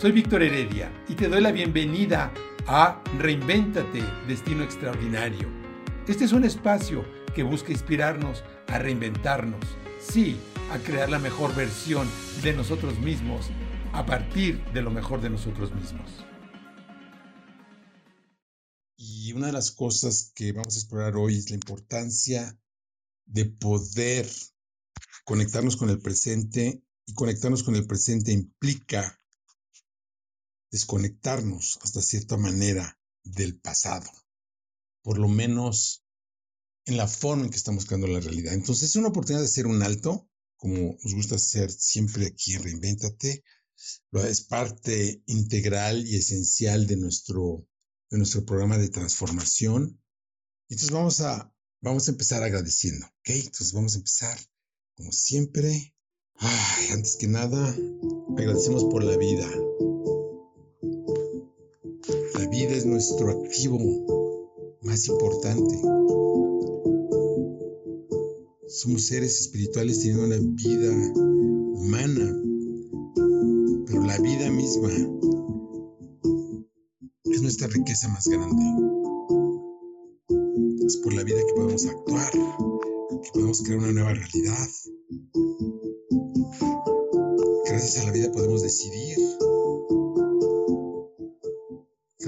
Soy Víctor Heredia y te doy la bienvenida a Reinvéntate, Destino Extraordinario. Este es un espacio que busca inspirarnos a reinventarnos, sí, a crear la mejor versión de nosotros mismos a partir de lo mejor de nosotros mismos. Y una de las cosas que vamos a explorar hoy es la importancia de poder conectarnos con el presente y conectarnos con el presente implica desconectarnos hasta cierta manera del pasado, por lo menos en la forma en que estamos creando la realidad. Entonces es una oportunidad de hacer un alto, como nos gusta hacer siempre aquí Reinvéntate. Es parte integral y esencial de nuestro, de nuestro programa de transformación. Entonces vamos a, vamos a empezar agradeciendo, ¿ok? Entonces vamos a empezar, como siempre. Ay, antes que nada, agradecemos por la vida, vida es nuestro activo más importante. Somos seres espirituales teniendo una vida humana, pero la vida misma es nuestra riqueza más grande. Es por la vida que podemos actuar, que podemos crear una nueva realidad. Gracias a la vida podemos decidir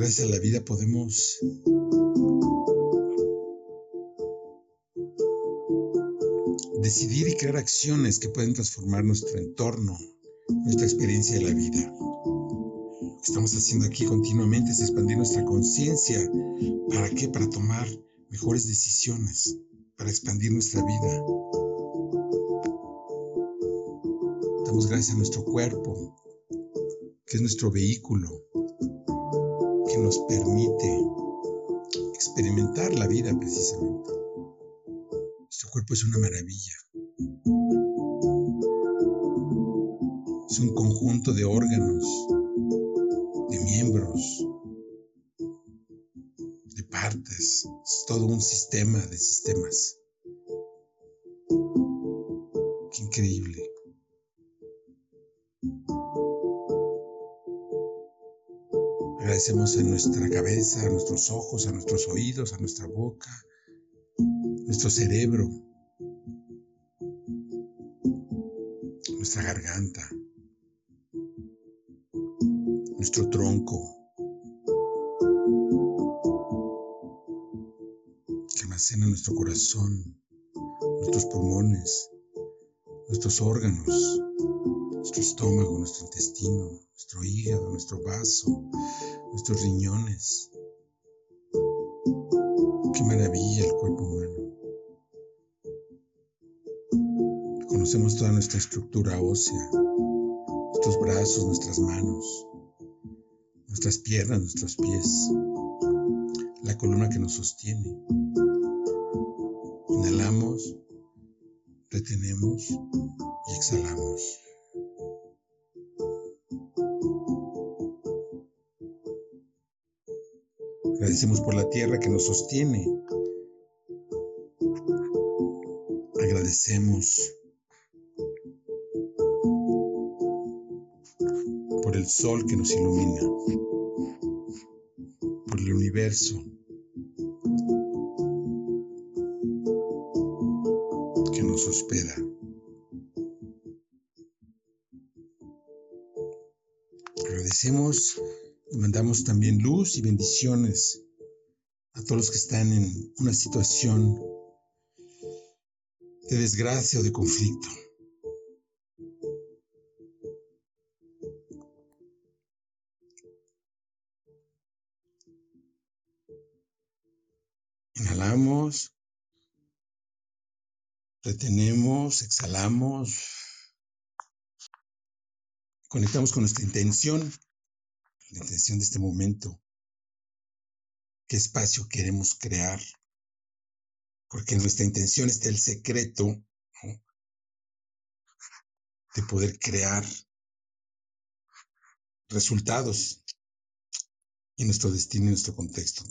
gracias a la vida podemos decidir y crear acciones que pueden transformar nuestro entorno, nuestra experiencia de la vida. Lo que estamos haciendo aquí continuamente es expandir nuestra conciencia. ¿Para qué? Para tomar mejores decisiones, para expandir nuestra vida. Damos gracias a nuestro cuerpo, que es nuestro vehículo, que nos permite experimentar la vida precisamente. Nuestro cuerpo es una maravilla. Es un conjunto de órganos, de miembros, de partes. Es todo un sistema de sistemas. Qué increíble. Agradecemos a nuestra cabeza, a nuestros ojos, a nuestros oídos, a nuestra boca, nuestro cerebro, nuestra garganta, nuestro tronco, que almacena nuestro corazón, nuestros pulmones, nuestros órganos, nuestro estómago, nuestro intestino, nuestro hígado, nuestro vaso, nuestros riñones. Qué maravilla el cuerpo humano. Conocemos toda nuestra estructura ósea, nuestros brazos, nuestras manos, nuestras piernas, nuestros pies, la columna que nos sostiene. Inhalamos, retenemos y exhalamos. Agradecemos por la tierra que nos sostiene. Agradecemos por el sol que nos ilumina, por el universo que nos hospeda. Agradecemos mandamos también luz y bendiciones a todos los que están en una situación de desgracia o de conflicto. Inhalamos, retenemos, exhalamos, conectamos con nuestra intención la intención de este momento, qué espacio queremos crear, porque nuestra intención está el secreto de poder crear resultados en nuestro destino, en nuestro contexto.